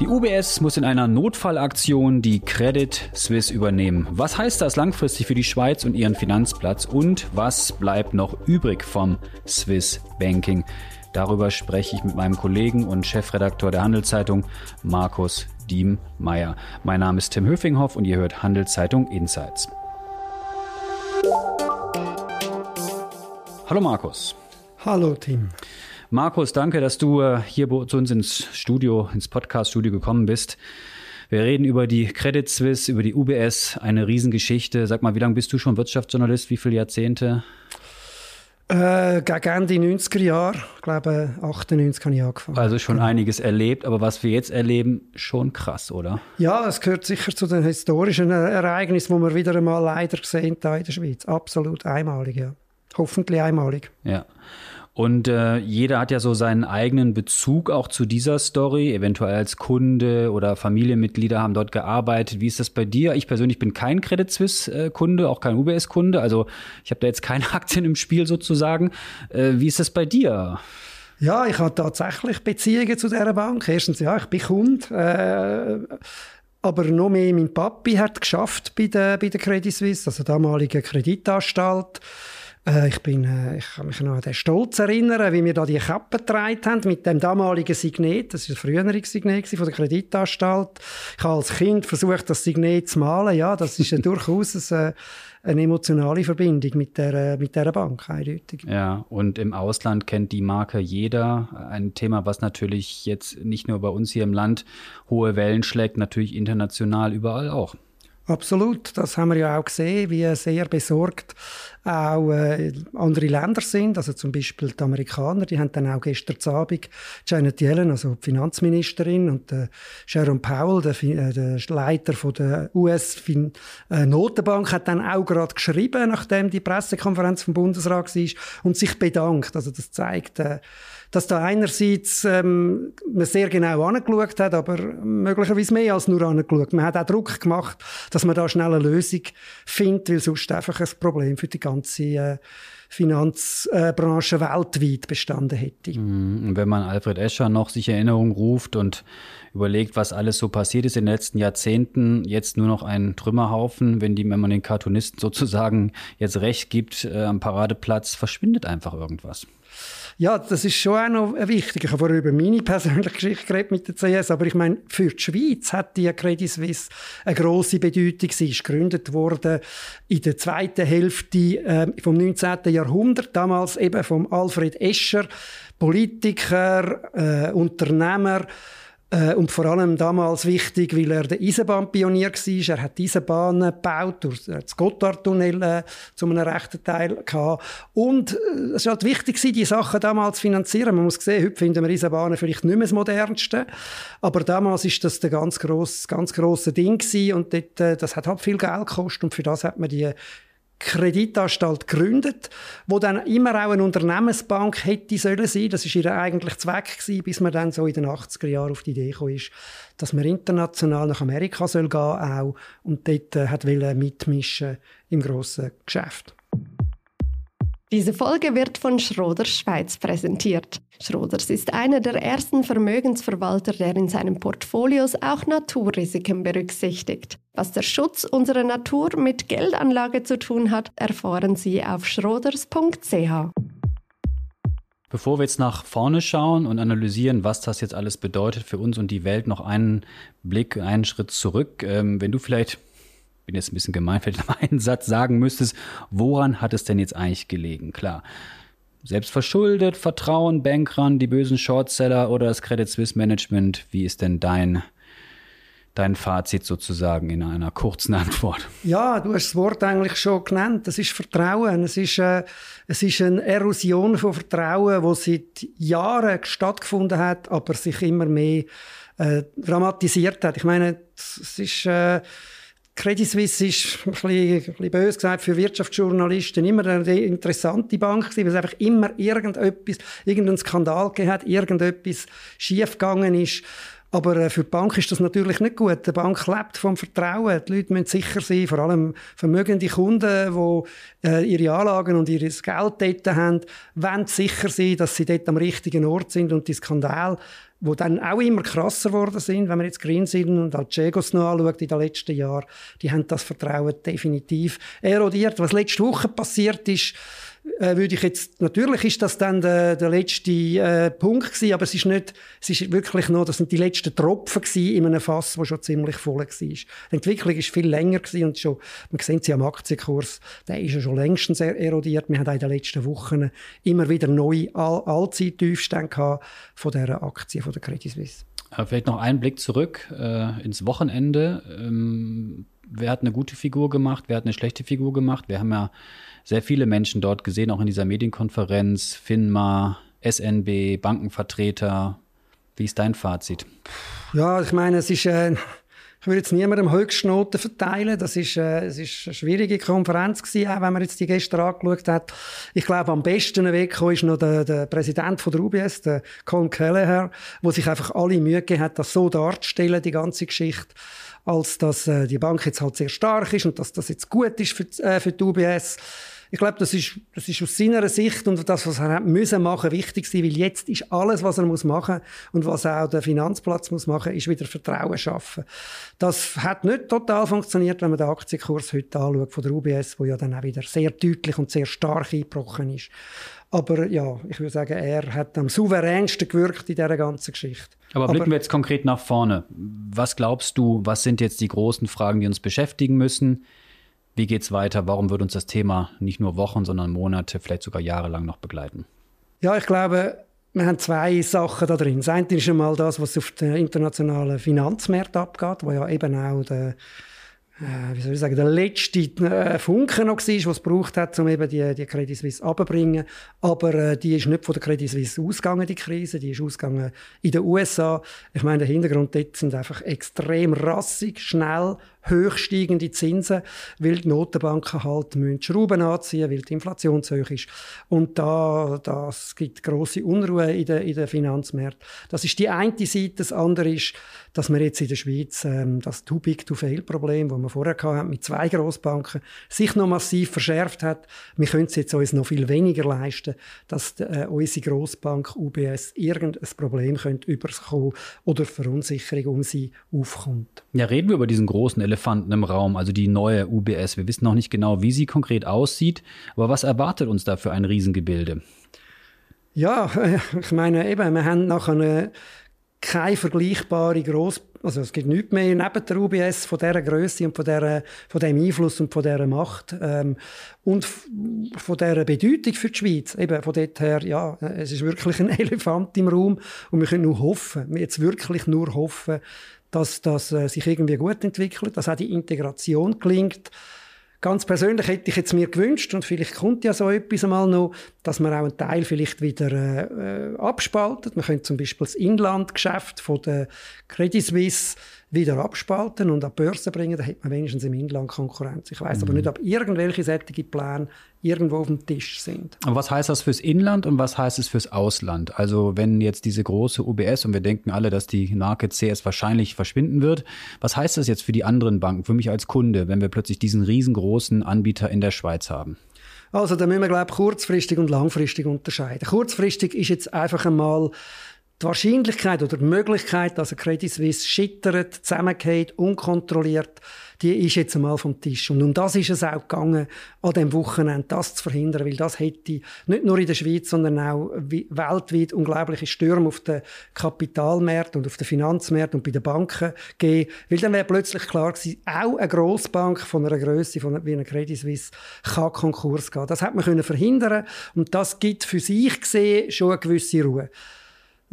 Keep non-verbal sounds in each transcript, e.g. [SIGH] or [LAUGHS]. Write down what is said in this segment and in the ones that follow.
Die UBS muss in einer Notfallaktion die Credit Suisse übernehmen. Was heißt das langfristig für die Schweiz und ihren Finanzplatz? Und was bleibt noch übrig vom Swiss Banking? Darüber spreche ich mit meinem Kollegen und Chefredakteur der Handelszeitung, Markus Diemeyer. Mein Name ist Tim Höfinghoff und ihr hört Handelszeitung Insights. Hallo Markus. Hallo Tim. Markus, danke, dass du äh, hier zu uns ins Studio, ins Podcast-Studio gekommen bist. Wir reden über die Credit Suisse, über die UBS, eine Riesengeschichte. Sag mal, wie lange bist du schon Wirtschaftsjournalist? Wie viele Jahrzehnte? Äh, gegen Ende 90er Jahre, ich glaube 98 habe ich angefangen. Also schon einiges erlebt, aber was wir jetzt erleben, schon krass, oder? Ja, es gehört sicher zu den historischen Ereignissen, die wir wieder einmal leider sehen da in der Schweiz. Absolut einmalig, ja. Hoffentlich einmalig. Ja. Und äh, jeder hat ja so seinen eigenen Bezug auch zu dieser Story. Eventuell als Kunde oder Familienmitglieder haben dort gearbeitet. Wie ist das bei dir? Ich persönlich bin kein Credit Suisse-Kunde, auch kein UBS-Kunde. Also ich habe da jetzt keine [LAUGHS] Aktien im Spiel sozusagen. Äh, wie ist das bei dir? Ja, ich habe tatsächlich Beziehungen zu dieser Bank. Erstens, ja, ich bin Kunde. Äh, aber noch mehr mein Papi hat geschafft bei der, bei der Credit Suisse, also damaligen Kreditanstalt. Äh, ich, bin, äh, ich kann mich noch an den Stolz erinnern, wie wir da die Kappe getragen haben mit dem damaligen Signet. Das war ein früheres Signet von der Kreditanstalt. Ich habe als Kind versucht, das Signet zu malen. Ja, das ist [LAUGHS] durchaus eine, eine emotionale Verbindung mit der, mit der Bank, eindeutig. Ja, und im Ausland kennt die Marke jeder. Ein Thema, was natürlich jetzt nicht nur bei uns hier im Land hohe Wellen schlägt, natürlich international überall auch. Absolut, das haben wir ja auch gesehen, wie sehr besorgt auch äh, andere Länder sind. Also zum Beispiel die Amerikaner, die haben dann auch gestern Abend Janet Yellen, also die Finanzministerin, und äh, Jerome Powell, der, äh, der Leiter von der US-Notenbank, äh, hat dann auch gerade geschrieben, nachdem die Pressekonferenz vom Bundesrat war, und sich bedankt. Also das zeigt, äh, dass da einerseits ähm, man sehr genau angeschaut hat, aber möglicherweise mehr als nur angeschaut. Man hat auch Druck gemacht, dass man da schnell eine Lösung findet, weil sonst einfach ein Problem für die ganze äh, Finanzbranche weltweit bestanden hätte. Mhm. Wenn man Alfred Escher noch sich Erinnerung ruft und überlegt, was alles so passiert ist in den letzten Jahrzehnten, jetzt nur noch ein Trümmerhaufen, wenn, die, wenn man den Cartoonisten [LAUGHS] sozusagen jetzt recht gibt, äh, am Paradeplatz verschwindet einfach irgendwas. Ja, das ist schon auch noch wichtig. Ich habe vorher über meine persönliche Geschichte geredet mit der CS, aber ich meine, für die Schweiz hat die Credit Suisse eine grosse Bedeutung. Sie ist gegründet worden in der zweiten Hälfte äh, vom 19. Jahrhundert, damals eben vom Alfred Escher, Politiker, äh, Unternehmer, äh, und vor allem damals wichtig, weil er der Eisenbahnpionier war. Er hat Eisenbahnen gebaut, durch das Gotthardtunnel äh, zu einem rechten Teil gehabt. Und äh, es war halt wichtig, die Sachen damals zu finanzieren. Man muss sehen, heute finden wir Eisenbahnen vielleicht nicht mehr das Modernste. Aber damals ist das ein ganz grosses, ganz grosses Ding gewesen. Und dort, äh, das hat halt viel Geld gekostet. Und für das hat man die Kreditanstalt gegründet, wo dann immer auch eine Unternehmensbank hätte sollen sein. Das ist ihr eigentlich Zweck gewesen, bis man dann so in den 80er Jahren auf die Idee gekommen ist, dass man international nach Amerika soll gehen auch und dort äh, hat mitmischen im grossen Geschäft. Diese Folge wird von Schroders Schweiz präsentiert. Schroders ist einer der ersten Vermögensverwalter, der in seinen Portfolios auch Naturrisiken berücksichtigt. Was der Schutz unserer Natur mit Geldanlage zu tun hat, erfahren Sie auf schroders.ch. Bevor wir jetzt nach vorne schauen und analysieren, was das jetzt alles bedeutet für uns und die Welt, noch einen Blick, einen Schritt zurück. Ähm, wenn du vielleicht bin jetzt ein bisschen gemein, vielleicht [LAUGHS] noch einen Satz sagen müsstest, woran hat es denn jetzt eigentlich gelegen? Klar, selbst verschuldet, Vertrauen, Bankrun, die bösen Shortseller oder das Credit Suisse Management. Wie ist denn dein, dein Fazit sozusagen in einer kurzen [LAUGHS] Antwort? Ja, du hast das Wort eigentlich schon genannt. Das ist Vertrauen. Es ist, äh, es ist eine Erosion von Vertrauen, die seit Jahren stattgefunden hat, aber sich immer mehr äh, dramatisiert hat. Ich meine, es ist... Äh, Credit Suisse ist ein bisschen, ein bisschen böse gesagt für Wirtschaftsjournalisten immer eine interessante Bank gewesen, weil es einfach immer irgendetwas, irgendeinen Skandal gegeben hat, irgendetwas schiefgegangen ist. Aber äh, für die Bank ist das natürlich nicht gut. Die Bank lebt vom Vertrauen. Die Leute müssen sicher sein, vor allem vermögende Kunden, die äh, ihre Anlagen und ihr Geld dort haben, wollen sicher sein, dass sie dort am richtigen Ort sind und die Skandal wo dann auch immer krasser geworden sind. Wenn man jetzt Greensill und Alcegos noch anschaut in den letzten Jahren, die haben das Vertrauen definitiv erodiert. Was letzte Woche passiert ist, äh, würde ich jetzt, natürlich ist das dann der, der letzte äh, Punkt gewesen, aber es ist nicht, es ist wirklich noch, das sind die letzten Tropfen gewesen in einem Fass, wo schon ziemlich voll war. Die Entwicklung ist viel länger gewesen und schon, man sehen sie am Aktienkurs, der ist ja schon längstens erodiert. Wir haben in den letzten Wochen immer wieder neue All Allzeit-Tiefstände gehabt von dieser Aktie, von der Credit Suisse. Vielleicht noch einen Blick zurück äh, ins Wochenende. Ähm, wer hat eine gute Figur gemacht, wer hat eine schlechte Figur gemacht? Wir haben ja sehr viele Menschen dort gesehen, auch in dieser Medienkonferenz, FINMA, SNB, Bankenvertreter. Wie ist dein Fazit? Ja, ich meine, es ist, äh, ich würde jetzt niemandem Höchstnoten verteilen. Das ist, äh, es ist eine schwierige Konferenz gewesen, auch wenn man jetzt die gestern angeschaut hat. Ich glaube, am besten weggekommen ist noch der, der Präsident von der UBS, der Colin Kelleher, wo sich einfach alle Mühe gegeben hat, das so darzustellen, die ganze Geschichte als dass äh, die Bank jetzt halt sehr stark ist und dass das jetzt gut ist für, äh, für die UBS. Ich glaube, das ist, das ist aus seiner Sicht und das, was er müssen machen, wichtig sein, weil jetzt ist alles, was er muss machen und was auch der Finanzplatz muss machen, ist wieder Vertrauen schaffen. Das hat nicht total funktioniert, wenn man den Aktienkurs heute anschaut von der UBS, wo ja dann auch wieder sehr deutlich und sehr stark eingebrochen ist. Aber ja, ich würde sagen, er hat am souveränsten gewirkt in dieser ganzen Geschichte. Aber blicken Aber, wir jetzt konkret nach vorne. Was glaubst du, was sind jetzt die großen Fragen, die uns beschäftigen müssen? Wie geht es weiter? Warum wird uns das Thema nicht nur Wochen, sondern Monate, vielleicht sogar jahrelang noch begleiten? Ja, ich glaube, wir haben zwei Sachen da drin. Das eine ist einmal das, was auf den internationalen Finanzmärkten abgeht, wo ja eben auch der äh, wie soll ich sagen, der letzte äh, Funke noch war, was es braucht hat, um eben die, die Credit Suisse abzubringen. Aber äh, die ist nicht von der Credit Suisse ausgegangen, die Krise. Die ist ausgegangen in den USA. Ich meine, der Hintergrund dort sind einfach extrem rassig, schnell, hochsteigende Zinsen, weil die Notenbanken halt müssen Schrauben anziehen, weil die Inflation zu hoch ist. Und da, das gibt große Unruhe in den, in den Finanzmärkten. Das ist die eine Seite. Das andere ist, dass wir jetzt in der Schweiz ähm, das Too Big to Fail Problem, das wir vorher hatten, mit zwei Grossbanken, sich noch massiv verschärft hat. Wir können es jetzt uns noch viel weniger leisten, dass äh, unsere Grossbank UBS irgendein Problem könnte überkommen oder Verunsicherung um sie aufkommt. Ja, reden wir über diesen großen Elefanten im Raum, also die neue UBS. Wir wissen noch nicht genau, wie sie konkret aussieht, aber was erwartet uns da für ein Riesengebilde? Ja, [LAUGHS] ich meine eben, wir haben nachher eine keine vergleichbare Gross also es gibt nichts mehr neben der UBS von dieser Größe und von, dieser, von dem Einfluss und von dieser Macht ähm, und von dieser Bedeutung für die Schweiz. Eben von dort her, ja, es ist wirklich ein [LAUGHS] Elefant im Raum und wir können nur hoffen, jetzt wirklich nur hoffen, dass das äh, sich irgendwie gut entwickelt, dass auch die Integration gelingt. Ganz persönlich hätte ich jetzt mir gewünscht, und vielleicht kommt ja so etwas einmal noch, dass man auch einen Teil vielleicht wieder äh, abspaltet. Man könnte zum Beispiel das Inlandgeschäft von der Credit Suisse wieder abspalten und an die Börse bringen, dann hat man wenigstens im Inland Konkurrenz. Ich weiß mhm. aber nicht, ob irgendwelche sättige Pläne irgendwo auf dem Tisch sind. Und was heißt das fürs Inland und was heißt es fürs Ausland? Also wenn jetzt diese große UBS und wir denken alle, dass die Marke CS wahrscheinlich verschwinden wird, was heißt das jetzt für die anderen Banken, für mich als Kunde, wenn wir plötzlich diesen riesengroßen Anbieter in der Schweiz haben? Also da müssen wir, glaube ich, kurzfristig und langfristig unterscheiden. Kurzfristig ist jetzt einfach einmal die Wahrscheinlichkeit oder die Möglichkeit, dass ein Credit Suisse schittert, zusammengeht, unkontrolliert, die ist jetzt einmal vom Tisch. Und um das ist es auch gegangen, an dem Wochenende das zu verhindern, weil das hätte nicht nur in der Schweiz, sondern auch weltweit unglaubliche Stürme auf den Kapitalmärkten und auf den Finanzmärkten und bei den Banken gegeben. Weil dann wäre plötzlich klar gewesen, auch eine Grossbank von einer Größe wie einer Credit Suisse kann Konkurs gehen. Das hat man können verhindern und das gibt für sich gesehen schon eine gewisse Ruhe.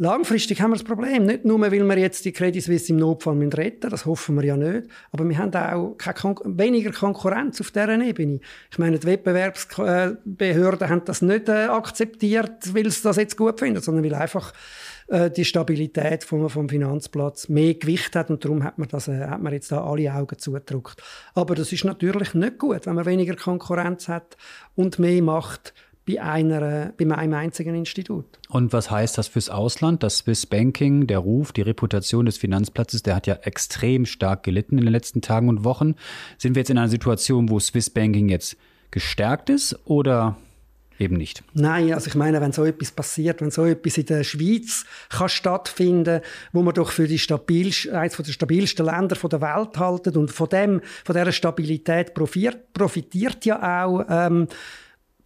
Langfristig haben wir das Problem. Nicht nur, weil wir jetzt die Credit Suisse im Notfall retten müssen, das hoffen wir ja nicht, aber wir haben auch Kon weniger Konkurrenz auf dieser Ebene. Ich meine, die Wettbewerbsbehörden haben das nicht äh, akzeptiert, weil sie das jetzt gut finden, sondern weil einfach äh, die Stabilität vom, vom Finanzplatz mehr Gewicht hat und darum hat man, das, äh, hat man jetzt da alle Augen zugedrückt. Aber das ist natürlich nicht gut, wenn man weniger Konkurrenz hat und mehr Macht bei, einer, bei einem einzigen Institut. Und was heißt das fürs Ausland? Das Swiss Banking, der Ruf, die Reputation des Finanzplatzes, der hat ja extrem stark gelitten in den letzten Tagen und Wochen. Sind wir jetzt in einer Situation, wo Swiss Banking jetzt gestärkt ist oder eben nicht. Nein, also ich meine, wenn so etwas passiert, wenn so etwas in der Schweiz kann stattfinden, wo man doch für die eines der stabilsten Länder der Welt halten und von dem, von dieser Stabilität profitiert, profitiert ja auch ähm,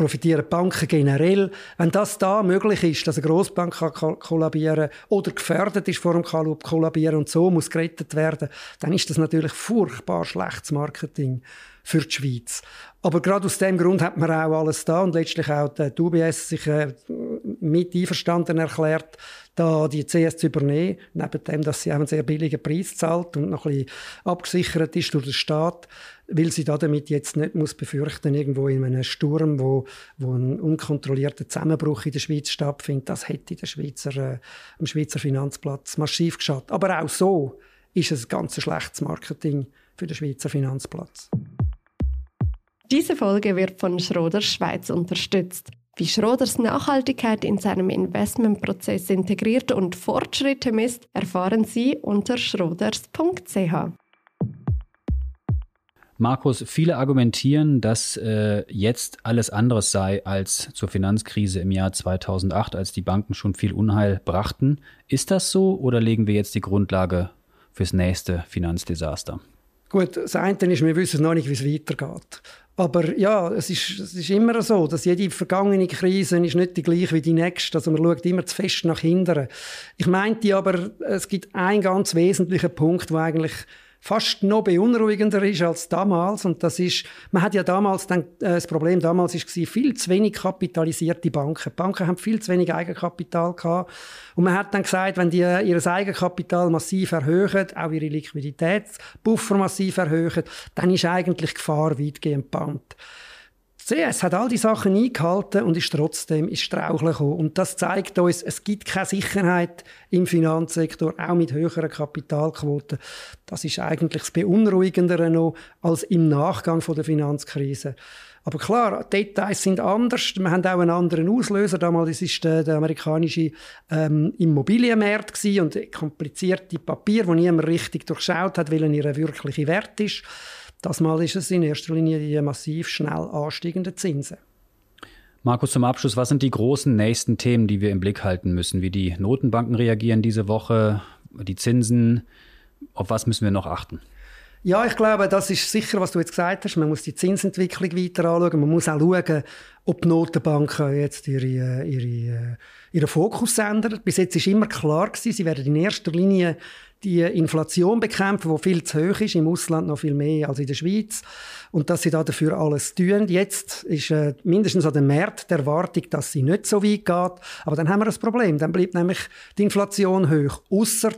profitieren Banken generell. Wenn das da möglich ist, dass eine Grossbank kann kollabieren oder gefährdet ist vor dem Kollabieren und so muss gerettet werden, dann ist das natürlich furchtbar schlechtes Marketing für die Schweiz. Aber gerade aus dem Grund hat man auch alles da und letztlich auch die UBS sich äh, mit einverstanden erklärt, da die CS zu übernehmen, neben dem, dass sie auch einen sehr billigen Preis zahlt und noch ein bisschen abgesichert ist durch den Staat, weil sie damit jetzt nicht muss befürchten irgendwo in einem Sturm, wo, wo ein unkontrollierter Zusammenbruch in der Schweiz stattfindet. Das hätte der Schweizer, äh, am Schweizer Finanzplatz massiv geschadet. Aber auch so ist es ein ganz schlechtes Marketing für den Schweizer Finanzplatz. Diese Folge wird von Schroders Schweiz unterstützt. Wie Schroders Nachhaltigkeit in seinem Investmentprozess integriert und Fortschritte misst, erfahren Sie unter schroders.ch. Markus, viele argumentieren, dass äh, jetzt alles anderes sei als zur Finanzkrise im Jahr 2008, als die Banken schon viel Unheil brachten. Ist das so oder legen wir jetzt die Grundlage fürs nächste Finanzdesaster? Gut, das eine ist, wir wissen noch nicht, wie es weitergeht. Aber ja, es ist, es ist immer so, dass jede vergangene Krise ist nicht die gleiche wie die nächste. Also man schaut immer zu fest nach hinten. Ich meinte aber, es gibt einen ganz wesentlichen Punkt, wo eigentlich fast noch beunruhigender ist als damals. Und das ist, man hat ja damals, dann, äh, das Problem damals ist viel zu wenig kapitalisierte Banken. Die Banken haben viel zu wenig Eigenkapital gehabt. Und man hat dann gesagt, wenn die ihr Eigenkapital massiv erhöhen, auch ihre Liquiditätsbuffer massiv erhöhen, dann ist eigentlich Gefahr weitgehend gebannt. CS hat all die Sachen eingehalten und ist trotzdem ins Straucheln gekommen. Und das zeigt uns, es gibt keine Sicherheit im Finanzsektor, auch mit höheren Kapitalquoten. Das ist eigentlich das Beunruhigendere noch als im Nachgang von der Finanzkrise. Aber klar, Details sind anders. Wir haben auch einen anderen Auslöser. Damals war der, der amerikanische ähm, Immobilienmarkt und komplizierte Papier, wo niemand richtig durchschaut hat, welchen ihr wirkliche Wert ist. Das Mal ist es in erster Linie die massiv schnell ansteigenden Zinsen. Markus, zum Abschluss, was sind die großen nächsten Themen, die wir im Blick halten müssen? Wie die Notenbanken reagieren diese Woche, die Zinsen, auf was müssen wir noch achten? Ja, ich glaube, das ist sicher, was du jetzt gesagt hast. Man muss die Zinsentwicklung weiter anschauen. Man muss auch schauen, ob die Notenbanken jetzt ihre, ihre, ihren Fokus ändern. Bis jetzt ist immer klar gewesen, sie werden in erster Linie die Inflation bekämpfen, die viel zu hoch ist, im Ausland noch viel mehr als in der Schweiz. Und dass sie da dafür alles tun. Jetzt ist äh, mindestens an dem Markt der Erwartung, dass sie nicht so weit geht. Aber dann haben wir ein Problem. Dann bleibt nämlich die Inflation hoch. Ausser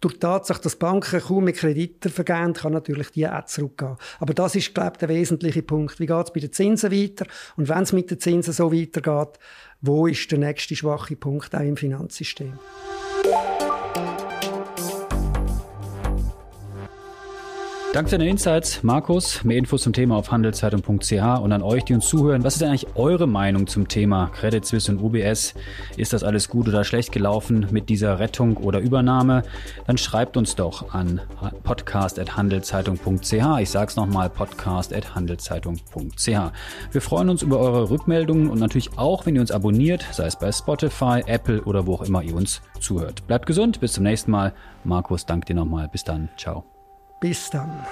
durch die Tatsache, dass Banken kaum mehr Kredite vergeben, kann natürlich die auch zurückgehen. Aber das ist, glaube ich, der wesentliche Punkt. Wie geht es bei den Zinsen weiter? Und wenn es mit den Zinsen so weitergeht, wo ist der nächste schwache Punkt auch im Finanzsystem? Danke für deine Insights, Markus. Mehr Infos zum Thema auf handelszeitung.ch und an euch, die uns zuhören. Was ist eigentlich eure Meinung zum Thema Credit Suisse und UBS? Ist das alles gut oder schlecht gelaufen mit dieser Rettung oder Übernahme? Dann schreibt uns doch an podcast.handelszeitung.ch. Ich sag's nochmal, podcast.handelszeitung.ch. Wir freuen uns über eure Rückmeldungen und natürlich auch, wenn ihr uns abonniert, sei es bei Spotify, Apple oder wo auch immer ihr uns zuhört. Bleibt gesund, bis zum nächsten Mal. Markus, danke dir nochmal. Bis dann. Ciao. Bis dann.